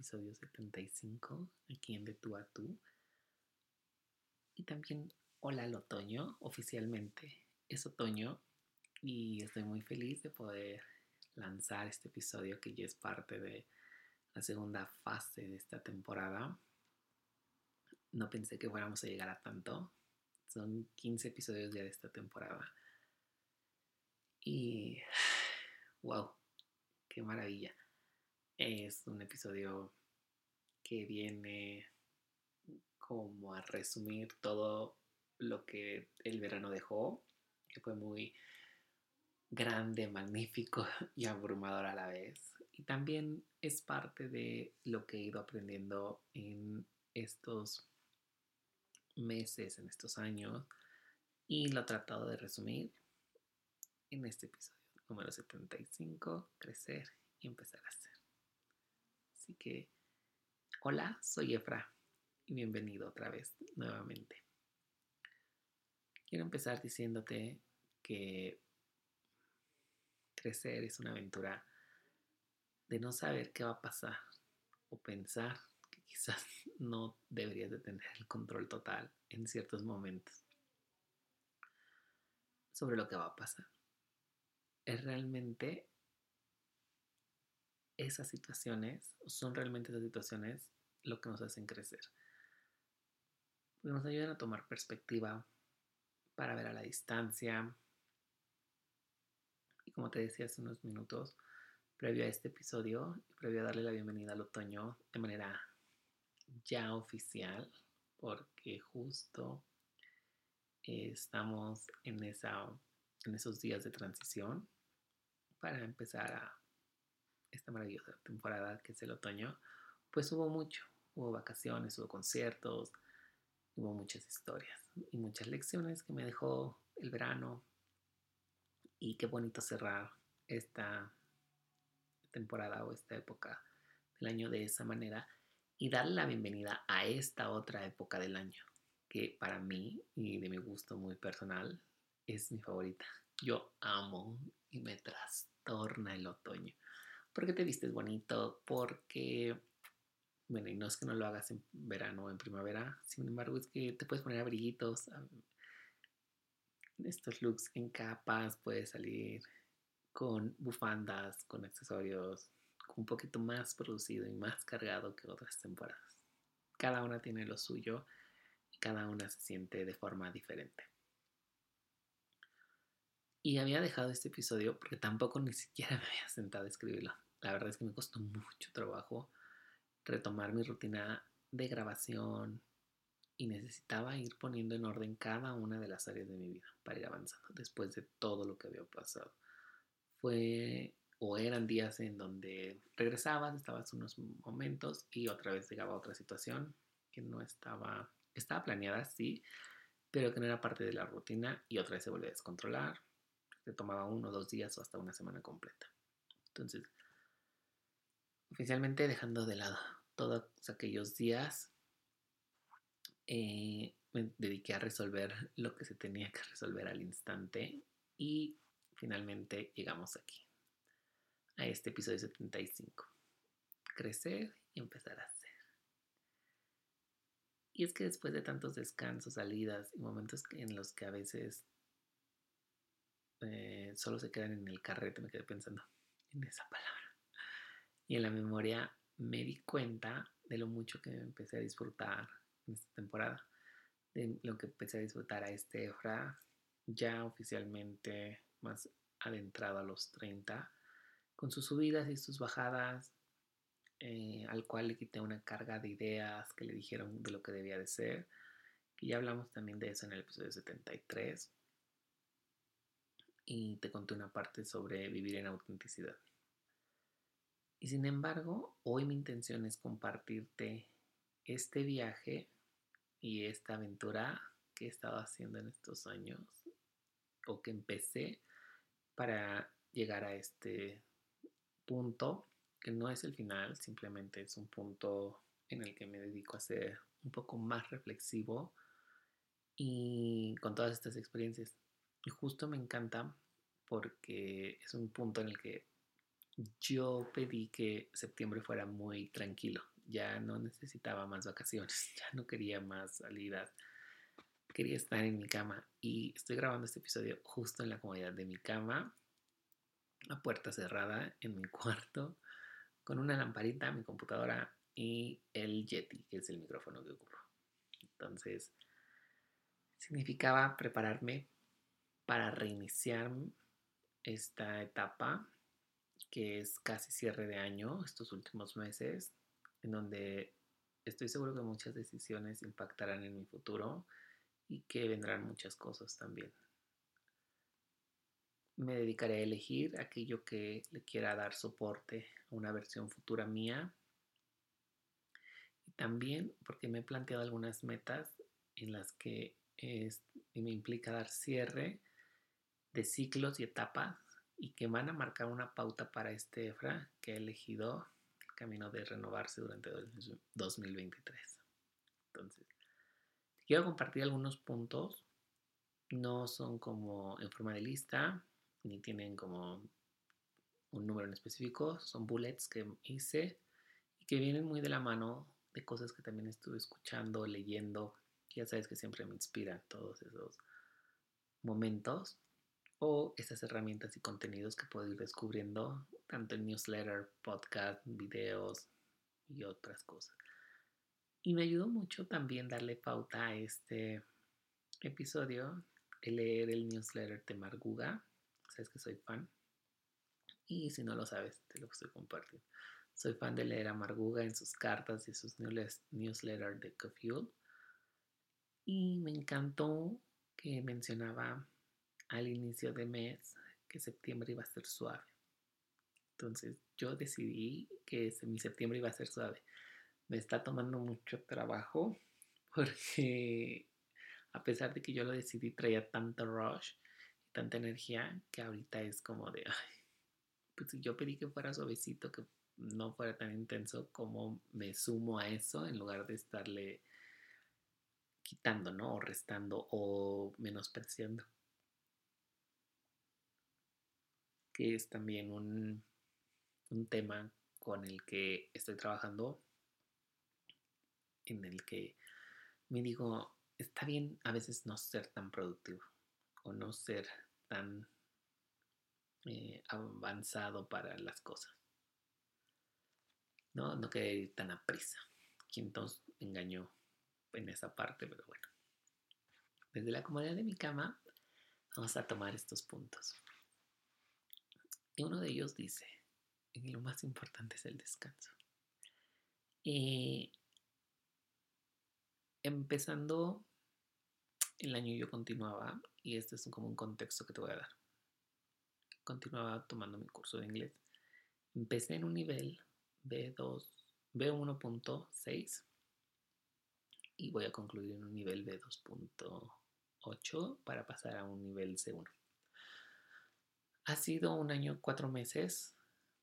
episodio 75, aquí en De Tú a Tú. Y también hola al otoño, oficialmente es otoño y estoy muy feliz de poder lanzar este episodio que ya es parte de la segunda fase de esta temporada. No pensé que fuéramos a llegar a tanto. Son 15 episodios ya de esta temporada. Y wow, qué maravilla. Es un episodio que viene como a resumir todo lo que el verano dejó, que fue muy grande, magnífico y abrumador a la vez. Y también es parte de lo que he ido aprendiendo en estos meses, en estos años, y lo he tratado de resumir en este episodio número 75, crecer y empezar a hacer. Así que, hola, soy Efra y bienvenido otra vez nuevamente. Quiero empezar diciéndote que crecer es una aventura de no saber qué va a pasar o pensar que quizás no deberías de tener el control total en ciertos momentos sobre lo que va a pasar. Es realmente esas situaciones, son realmente esas situaciones lo que nos hacen crecer. Nos ayudan a tomar perspectiva para ver a la distancia. Y como te decía hace unos minutos, previo a este episodio, previo a darle la bienvenida al otoño de manera ya oficial, porque justo estamos en, esa, en esos días de transición para empezar a esta maravillosa temporada que es el otoño, pues hubo mucho. Hubo vacaciones, hubo conciertos, hubo muchas historias y muchas lecciones que me dejó el verano. Y qué bonito cerrar esta temporada o esta época del año de esa manera y darle la bienvenida a esta otra época del año, que para mí y de mi gusto muy personal es mi favorita. Yo amo y me trastorna el otoño porque te vistes bonito, porque, bueno, y no es que no lo hagas en verano o en primavera, sin embargo es que te puedes poner abriguitos, estos looks en capas, puedes salir con bufandas, con accesorios, un poquito más producido y más cargado que otras temporadas. Cada una tiene lo suyo y cada una se siente de forma diferente. Y había dejado este episodio porque tampoco ni siquiera me había sentado a escribirlo. La verdad es que me costó mucho trabajo retomar mi rutina de grabación y necesitaba ir poniendo en orden cada una de las áreas de mi vida para ir avanzando después de todo lo que había pasado. Fue o eran días en donde regresabas, estabas unos momentos y otra vez llegaba otra situación que no estaba, estaba planeada, sí, pero que no era parte de la rutina y otra vez se volvía a descontrolar te tomaba uno, dos días o hasta una semana completa. Entonces, oficialmente dejando de lado todos aquellos días, eh, me dediqué a resolver lo que se tenía que resolver al instante y finalmente llegamos aquí, a este episodio 75. Crecer y empezar a hacer. Y es que después de tantos descansos, salidas y momentos en los que a veces eh, solo se quedan en el carrete, me quedé pensando en esa palabra. Y en la memoria me di cuenta de lo mucho que empecé a disfrutar en esta temporada, de lo que empecé a disfrutar a este Efra, ya oficialmente más adentrado a los 30, con sus subidas y sus bajadas, eh, al cual le quité una carga de ideas que le dijeron de lo que debía de ser, que ya hablamos también de eso en el episodio 73 y te conté una parte sobre vivir en autenticidad. Y sin embargo, hoy mi intención es compartirte este viaje y esta aventura que he estado haciendo en estos años o que empecé para llegar a este punto que no es el final, simplemente es un punto en el que me dedico a ser un poco más reflexivo y con todas estas experiencias. Y justo me encanta porque es un punto en el que yo pedí que septiembre fuera muy tranquilo. Ya no necesitaba más vacaciones, ya no quería más salidas. Quería estar en mi cama y estoy grabando este episodio justo en la comodidad de mi cama, a puerta cerrada en mi cuarto, con una lamparita, mi computadora y el Yeti, que es el micrófono que ocupo. Entonces, significaba prepararme para reiniciar esta etapa que es casi cierre de año, estos últimos meses, en donde estoy seguro que muchas decisiones impactarán en mi futuro y que vendrán muchas cosas también. Me dedicaré a elegir aquello que le quiera dar soporte a una versión futura mía. Y también porque me he planteado algunas metas en las que me implica dar cierre de ciclos y etapas y que van a marcar una pauta para este EFRA que he elegido el camino de renovarse durante el 2023. Entonces, quiero compartir algunos puntos. No son como en forma de lista, ni tienen como un número en específico. Son bullets que hice y que vienen muy de la mano de cosas que también estuve escuchando, leyendo. Ya sabes que siempre me inspiran todos esos momentos o esas herramientas y contenidos que puedo ir descubriendo tanto en newsletter, podcast, videos y otras cosas. Y me ayudó mucho también darle pauta a este episodio, leer el newsletter de Marguga. Sabes que soy fan. Y si no lo sabes, te lo estoy compartiendo. Soy fan de leer a Marguga en sus cartas y sus newsletters de Cofuel. Y me encantó que mencionaba al inicio de mes que septiembre iba a ser suave. Entonces yo decidí que mi septiembre iba a ser suave. Me está tomando mucho trabajo porque a pesar de que yo lo decidí traía tanto rush y tanta energía que ahorita es como de, ay, pues yo pedí que fuera suavecito, que no fuera tan intenso, como me sumo a eso en lugar de estarle quitando, ¿no? O restando o menospreciando. Que es también un, tema con el que estoy trabajando, en el que me digo, está bien a veces no ser tan productivo o no ser tan eh, avanzado para las cosas. No, no querer ir tan a prisa. Nos engañó en esa parte, pero bueno. Desde la comodidad de mi cama, vamos a tomar estos puntos. Y uno de ellos dice, lo más importante es el descanso. Y empezando el año yo continuaba, y este es como un contexto que te voy a dar. Continuaba tomando mi curso de inglés. Empecé en un nivel B2, B1.6 y voy a concluir en un nivel B2.8 para pasar a un nivel C1. Ha sido un año, cuatro meses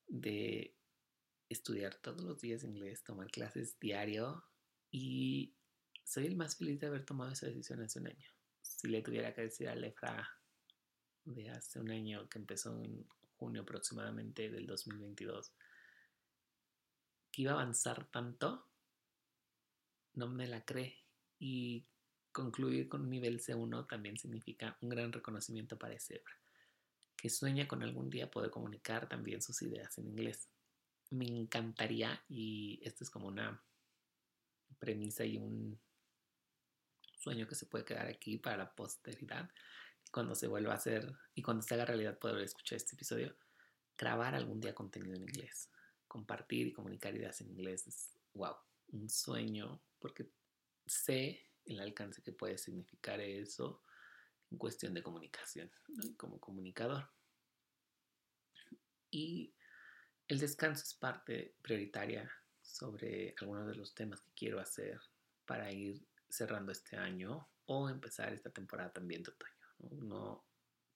de estudiar todos los días inglés, tomar clases diario y soy el más feliz de haber tomado esa decisión hace un año. Si le tuviera que decir a Lefra de hace un año que empezó en junio aproximadamente del 2022 que iba a avanzar tanto, no me la cree. Y concluir con un nivel C1 también significa un gran reconocimiento para ese que sueña con algún día poder comunicar también sus ideas en inglés. Me encantaría, y esto es como una premisa y un sueño que se puede quedar aquí para la posteridad, cuando se vuelva a hacer y cuando se haga realidad poder escuchar este episodio, grabar algún día contenido en inglés, compartir y comunicar ideas en inglés es, wow, un sueño, porque sé el alcance que puede significar eso en cuestión de comunicación, como comunicador. Y el descanso es parte prioritaria sobre algunos de los temas que quiero hacer para ir cerrando este año o empezar esta temporada también de otoño. No,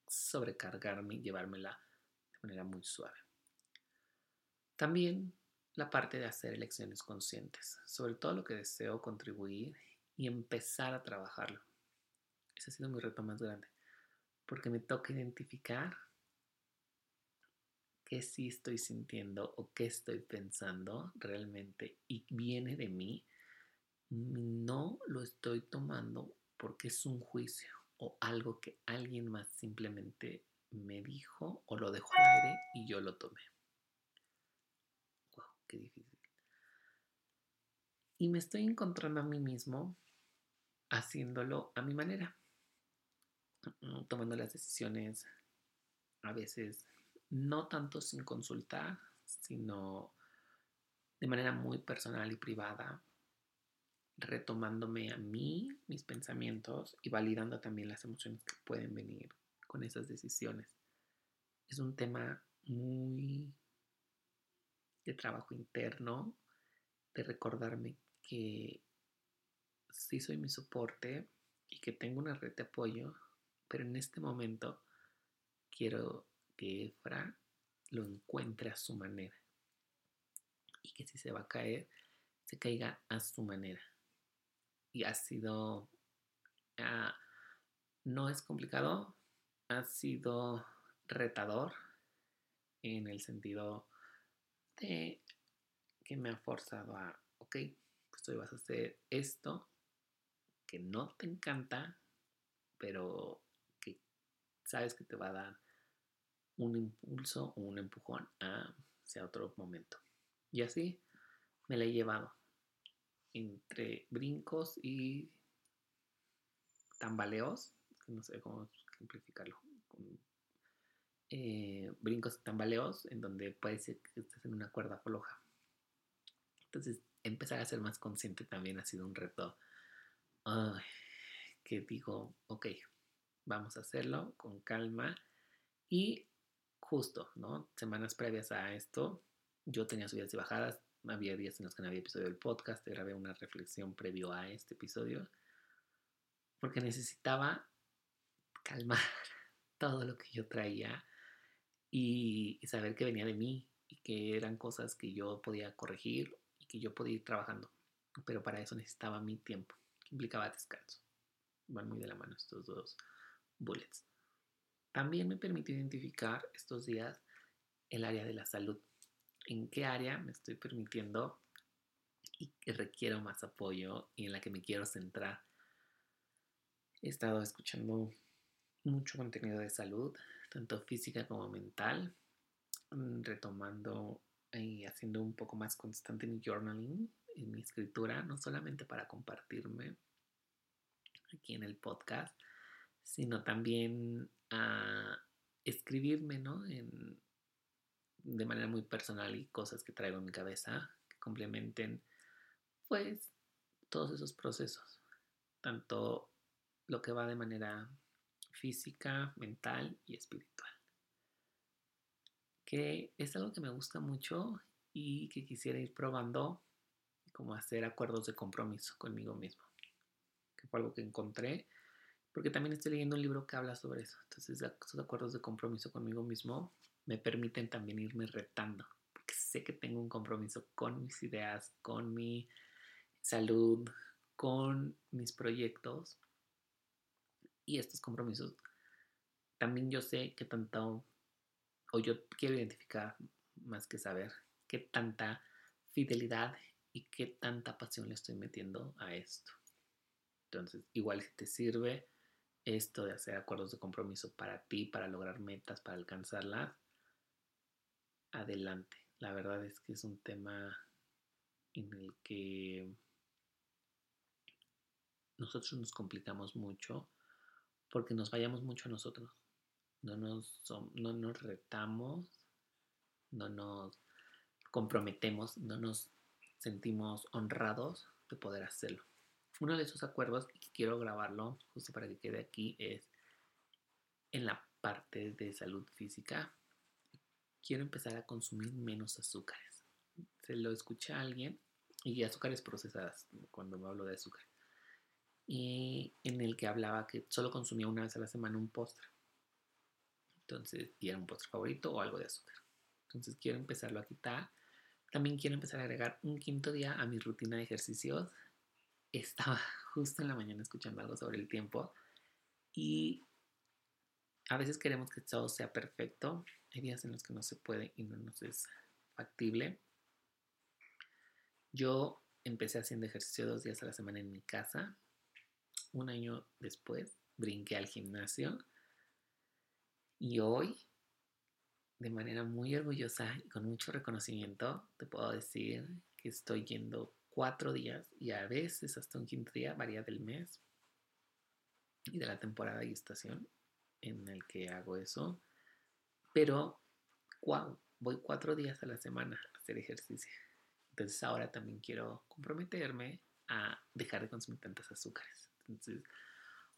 sobrecargarme y llevármela de manera muy suave. También la parte de hacer elecciones conscientes, sobre todo lo que deseo contribuir y empezar a trabajarlo. Ese ha sido mi reto más grande, porque me toca identificar qué sí estoy sintiendo o qué estoy pensando realmente y viene de mí, no lo estoy tomando porque es un juicio o algo que alguien más simplemente me dijo o lo dejó al aire y yo lo tomé. Wow, qué difícil. Y me estoy encontrando a mí mismo haciéndolo a mi manera, tomando las decisiones a veces no tanto sin consultar, sino de manera muy personal y privada, retomándome a mí, mis pensamientos y validando también las emociones que pueden venir con esas decisiones. Es un tema muy de trabajo interno, de recordarme que sí soy mi soporte y que tengo una red de apoyo, pero en este momento quiero que Efra lo encuentre a su manera. Y que si se va a caer, se caiga a su manera. Y ha sido, ah, no es complicado, ha sido retador en el sentido de que me ha forzado a, ok, pues hoy vas a hacer esto que no te encanta, pero sabes que te va a dar un impulso o un empujón hacia otro momento. Y así me la he llevado entre brincos y tambaleos, no sé cómo simplificarlo, eh, brincos y tambaleos en donde ser que estés en una cuerda floja. Entonces, empezar a ser más consciente también ha sido un reto que digo, ok, vamos a hacerlo con calma y justo, ¿no? Semanas previas a esto, yo tenía subidas y bajadas, había días en los que no había episodio del podcast, grabé una reflexión previo a este episodio, porque necesitaba calmar todo lo que yo traía y, saber que venía de mí y que eran cosas que yo podía corregir y que yo podía ir trabajando. Pero para eso necesitaba mi tiempo, implicaba descanso. Van muy de la mano estos dos bullets. También me permitió identificar estos días el área de la salud en qué área me estoy permitiendo y que requiero más apoyo y en la que me quiero centrar. He estado escuchando mucho contenido de salud, tanto física como mental, mm, retomando y haciendo un poco más constante mi journaling, en mi escritura, no solamente para compartirme aquí en el podcast, sino también a escribirme, ¿no? De manera muy personal y cosas que traigo en mi cabeza que complementen pues todos esos procesos, tanto lo que va de manera física, mental y espiritual. Que es algo que me gusta mucho y que quisiera ir probando como hacer acuerdos de compromiso conmigo mismo. Que fue algo que encontré, porque también estoy leyendo un libro que habla sobre eso. Entonces, esos acuerdos de compromiso conmigo mismo me permiten también irme retando, porque sé que tengo un compromiso con mis ideas, con mi salud, con mis proyectos. Y estos compromisos también yo sé que tanto, o yo quiero identificar más que saber, qué tanta fidelidad y qué tanta pasión le estoy metiendo a esto. Entonces, igual si te sirve esto de hacer acuerdos de compromiso para ti, para lograr metas, para alcanzarlas, adelante. La verdad es que es un tema en el que nosotros nos complicamos mucho porque nos vayamos mucho a nosotros. No nos, no nos retamos, no nos comprometemos, no nos sentimos honrados de poder hacerlo. Uno de esos acuerdos, y quiero grabarlo justo para que quede aquí, es en la parte de salud física quiero empezar a consumir menos azúcares. Se lo escuché a alguien, y azúcares procesadas, cuando me hablo de azúcar, y en el que hablaba que solo consumía una vez a la semana un postre. Entonces, y era un postre favorito o algo de azúcar. Entonces quiero empezarlo a quitar. También quiero empezar a agregar un quinto día a mi rutina de ejercicios. Estaba justo en la mañana escuchando algo sobre el tiempo y a veces queremos que todo sea perfecto. Hay días en los que no se puede y no nos es factible. Yo empecé haciendo ejercicio dos días a la semana en mi casa. Un año después brinqué al gimnasio. Y hoy, de manera muy orgullosa y con mucho reconocimiento, te puedo decir que estoy yendo cuatro días y a veces hasta un quinto día, varía del mes y de la temporada y estación en el que hago eso. Pero, wow, voy cuatro días a la semana a hacer ejercicio. Entonces ahora también quiero comprometerme a dejar de consumir tantas azúcares. Entonces,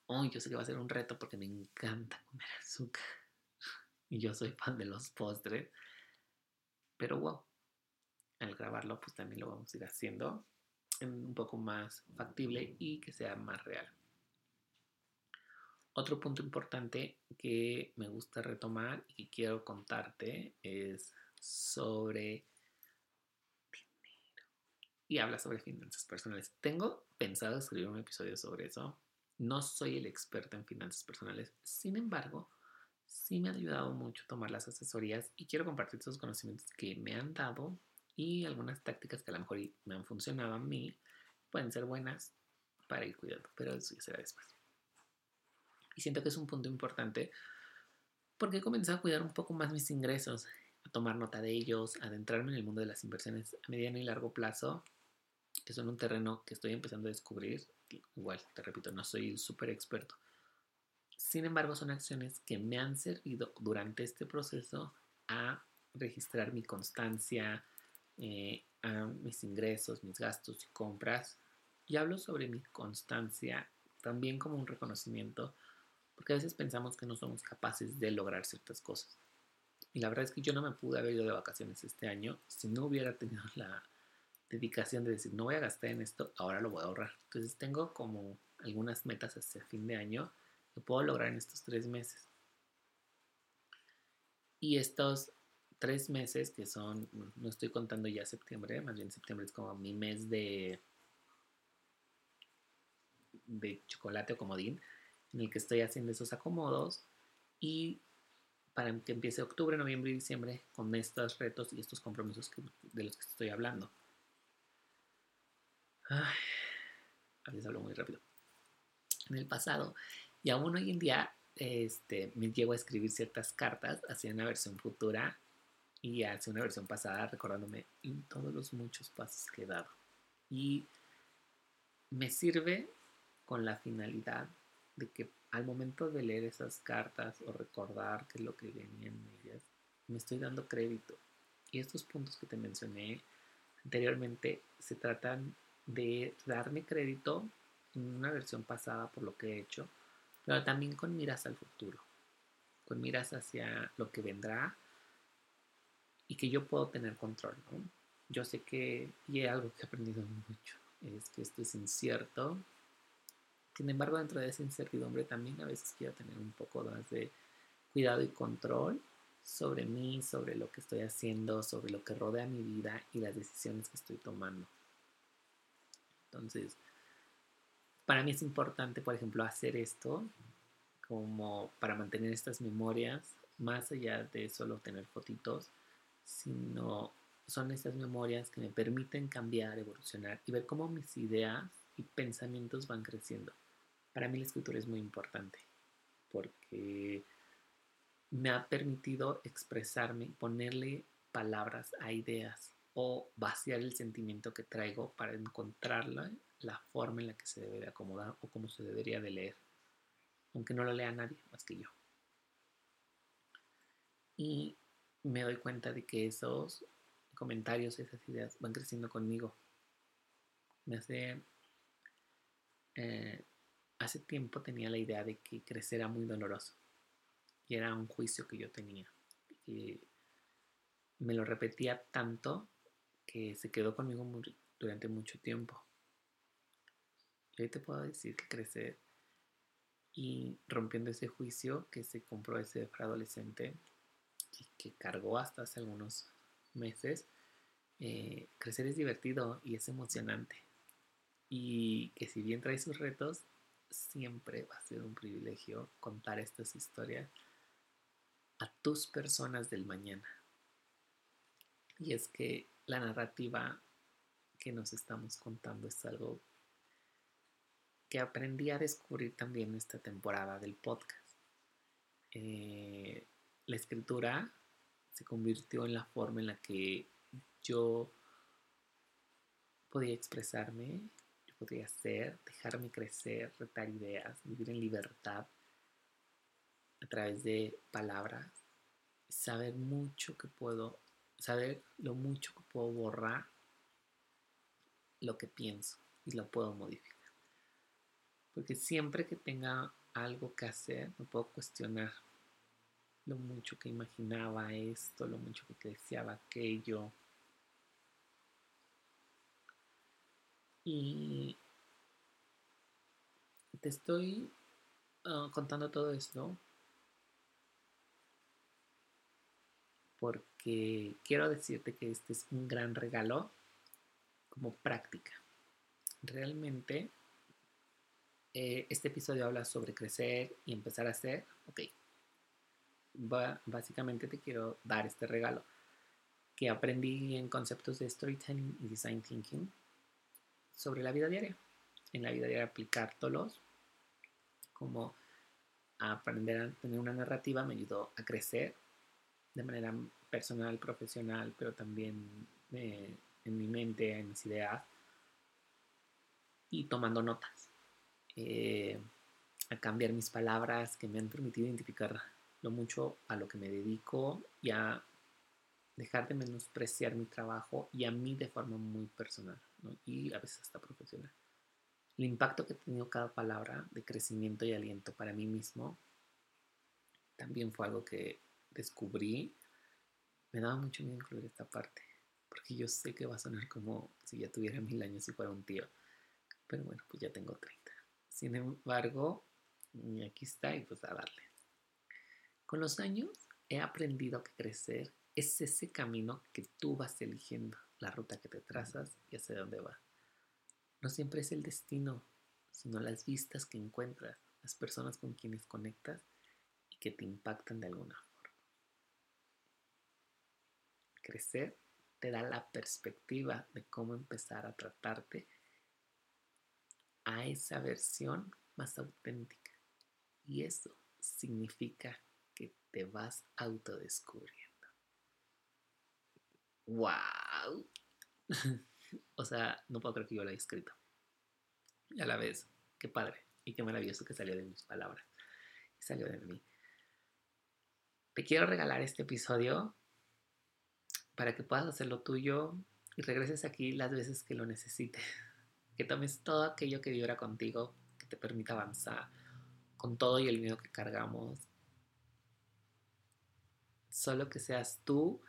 hoy yo sé que va a ser un reto porque me encanta comer azúcar. Y yo soy fan de los postres. Pero wow, al grabarlo pues también lo vamos a ir haciendo un poco más factible y que sea más real. Otro punto importante que me gusta retomar y que quiero contarte es sobre dinero. Y habla sobre finanzas personales. Tengo pensado escribir un episodio sobre eso. No soy el experto en finanzas personales. Sin embargo, sí me ha ayudado mucho tomar las asesorías y quiero compartir esos conocimientos que me han dado y algunas tácticas que a lo mejor me han funcionado a mí. Pueden ser buenas para ir cuidando, pero eso ya será después. Y siento que es un punto importante porque he comenzado a cuidar un poco más mis ingresos, a tomar nota de ellos, a adentrarme en el mundo de las inversiones a mediano y largo plazo, que son un terreno que estoy empezando a descubrir. Igual, te repito, no soy súper experto. Sin embargo, son acciones que me han servido durante este proceso a registrar mi constancia, eh, a mis ingresos, mis gastos y compras. Y hablo sobre mi constancia también como un reconocimiento porque a veces pensamos que no somos capaces de lograr ciertas cosas. Y la verdad es que yo no me pude haber ido de vacaciones este año si no hubiera tenido la dedicación de decir, no voy a gastar en esto, ahora lo voy a ahorrar. Entonces tengo como algunas metas hacia fin de año que puedo lograr en estos tres meses. Y estos tres meses que son, no estoy contando ya septiembre, más bien septiembre es como mi mes de, de chocolate o comodín, en el que estoy haciendo esos acomodos y para que empiece octubre, noviembre y diciembre con estos retos y estos compromisos de los que estoy hablando. Ay, a veces hablo muy rápido. En el pasado y aún hoy en día este, me llego a escribir ciertas cartas hacia una versión futura y hacia una versión pasada recordándome todos los muchos pasos que he dado. Y me sirve con la finalidad de que al momento de leer esas cartas o recordar qué es lo que venía en ellas, me estoy dando crédito. Y estos puntos que te mencioné anteriormente se tratan de darme crédito en una versión pasada por lo que he hecho, pero también con miras al futuro, con miras hacia lo que vendrá y que yo puedo tener control. Yo sé que, y es algo que he aprendido mucho, es que esto es incierto, sin embargo, dentro de esa incertidumbre también a veces quiero tener un poco más de cuidado y control sobre mí, sobre lo que estoy haciendo, sobre lo que rodea mi vida y las decisiones que estoy tomando. Entonces, para mí es importante, por ejemplo, hacer esto como para mantener estas memorias, más allá de solo tener fotitos, sino son estas memorias que me permiten cambiar, evolucionar y ver cómo mis ideas y pensamientos van creciendo. Para mí la escritura es muy importante porque me ha permitido expresarme, ponerle palabras a ideas o vaciar el sentimiento que traigo para encontrarla la forma en la que se debe de acomodar o cómo se debería de leer, aunque no lo lea nadie más que yo. Y me doy cuenta de que esos comentarios, esas ideas van creciendo conmigo. Me hace eh, hace tiempo tenía la idea de que crecer era muy doloroso. Y era un juicio que yo tenía. Y me lo repetía tanto que se quedó conmigo durante mucho tiempo. Hoy te puedo decir que crecer y rompiendo ese juicio que se compró ese adolescente que cargó hasta hace algunos meses, eh, crecer es divertido y es emocionante. Y que si bien trae sus retos, siempre va a ser un privilegio contar estas historias a tus personas del mañana. Y es que la narrativa que nos estamos contando es algo que aprendí a descubrir también esta temporada del podcast. Eh, la escritura se convirtió en la forma en la que yo podía expresarme, yo podía ser, dejarme crecer, retar ideas, vivir en libertad a través de palabras, saber mucho que puedo, saber lo mucho que puedo borrar lo que pienso y lo puedo modificar. Porque siempre que tenga algo que hacer, me puedo cuestionar lo mucho que imaginaba esto, lo mucho que deseaba aquello. Y te estoy ah, contando todo esto porque quiero decirte que este es un gran regalo como práctica. Realmente eh, este episodio habla sobre crecer y empezar a hacer. Ok, básicamente te quiero dar este regalo que aprendí en conceptos de storytelling y design thinking sobre la vida diaria. En la vida diaria aplicártelos como aprender a tener una narrativa me ayudó a crecer de manera personal, profesional, pero también eh, en mi mente, en mis ideas y tomando notas. Eh, a cambiar mis palabras que me han permitido identificar lo mucho a lo que me dedico y a dejar de menospreciar mi trabajo y a mí de forma muy personal y a veces hasta profesional. El impacto que ha tenido cada palabra de crecimiento y aliento para mí mismo también fue algo que descubrí. Me daba mucho miedo incluir esta parte, porque yo sé que va a sonar como si ya tuviera mil años y fuera un tío. Pero bueno, pues ya tengo 30. Sin embargo, aquí está y pues a darle. Con los años he aprendido que crecer es ese camino que tú vas eligiendo, la ruta que te trazas y hacia dónde vas. No siempre es el destino, sino las vistas que encuentras, las personas con quienes conectas y que te impactan de alguna forma. Crecer te da la perspectiva de cómo empezar a tratarte a esa versión más auténtica. Y eso significa te vas autodescubriendo. ¡Wow! o sea, no puedo creer que yo lo haya escrito. Y a la vez, qué padre y qué maravilloso que salió de mis palabras. Salió de mí. Te quiero regalar este episodio para que puedas hacer lo tuyo y regreses aquí las veces que lo necesites. Que tomes todo aquello que vibra contigo, que te permita avanzar con todo y el miedo que cargamos, solo que seas tú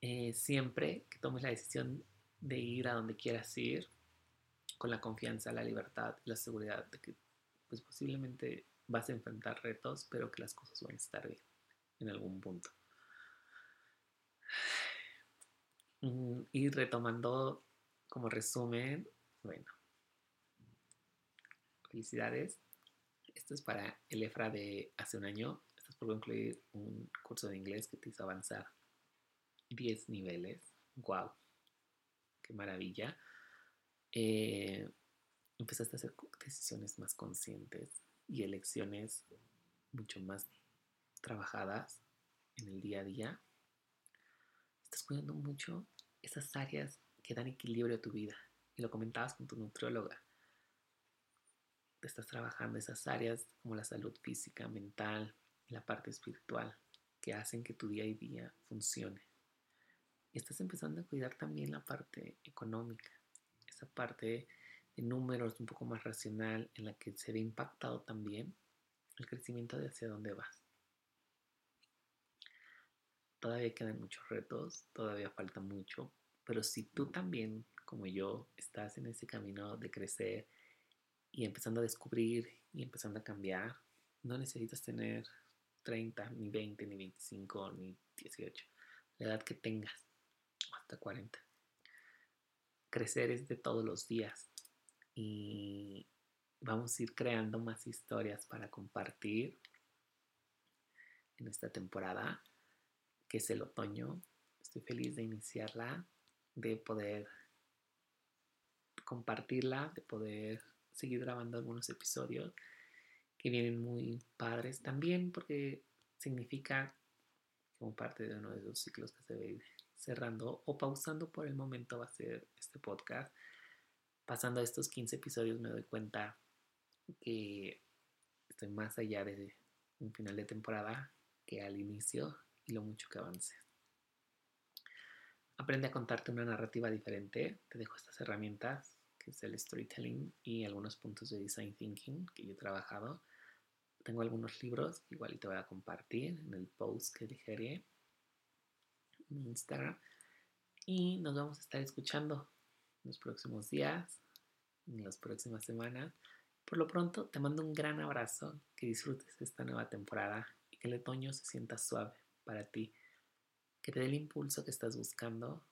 eh, siempre que tomes la decisión de ir a donde quieras ir, con la confianza, la libertad, la seguridad de que pues posiblemente vas a enfrentar retos, pero que las cosas van a estar bien en algún punto. Mm, y retomando como resumen, bueno, felicidades. Esto es para el EFRA de hace un año por concluir un curso de inglés que te hizo avanzar 10 niveles. ¡Wow! ¡Qué maravilla! Eh, empezaste a hacer decisiones más conscientes y elecciones mucho más trabajadas en el día a día. Estás cuidando mucho esas áreas que dan equilibrio a tu vida. Y lo comentabas con tu nutrióloga. Te estás trabajando esas áreas como la salud física, mental, la parte espiritual que hacen que tu día a día funcione. Y estás empezando a cuidar también la parte económica, esa parte de números un poco más racional en la que se ve impactado también el crecimiento de hacia dónde vas. Todavía quedan muchos retos, todavía falta mucho, pero si tú también, como yo, estás en ese camino de crecer y empezando a descubrir y empezando a cambiar, no necesitas tener 30, ni 20, ni 25, ni 18. La edad que tengas, hasta 40. Crecer es de todos los días y vamos a ir creando más historias para compartir en esta temporada, que es el otoño. Estoy feliz de iniciarla, de poder compartirla, de poder seguir grabando algunos episodios que vienen muy padres también porque significa como parte de uno de esos ciclos que se ve cerrando o pausando por el momento va a ser este podcast. Pasando estos 15 episodios me doy cuenta que estoy más allá de un final de temporada que al inicio y lo mucho que avance. Aprende a contarte una narrativa diferente. Te dejo estas herramientas, que es el storytelling y algunos puntos de design thinking que yo he trabajado. Tengo algunos libros, igual te voy a compartir en el post que dejaré en Instagram. Y nos vamos a estar escuchando en los próximos días, en las próximas semanas. Por lo pronto, te mando un gran abrazo, que disfrutes esta nueva temporada y que el otoño se sienta suave para ti, que te dé el impulso que estás buscando.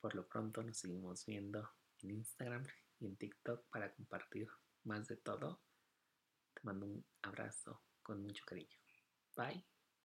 Por lo pronto, nos seguimos viendo en Instagram y en TikTok para compartir más de todo. Te mando un abrazo con mucho cariño. Bye.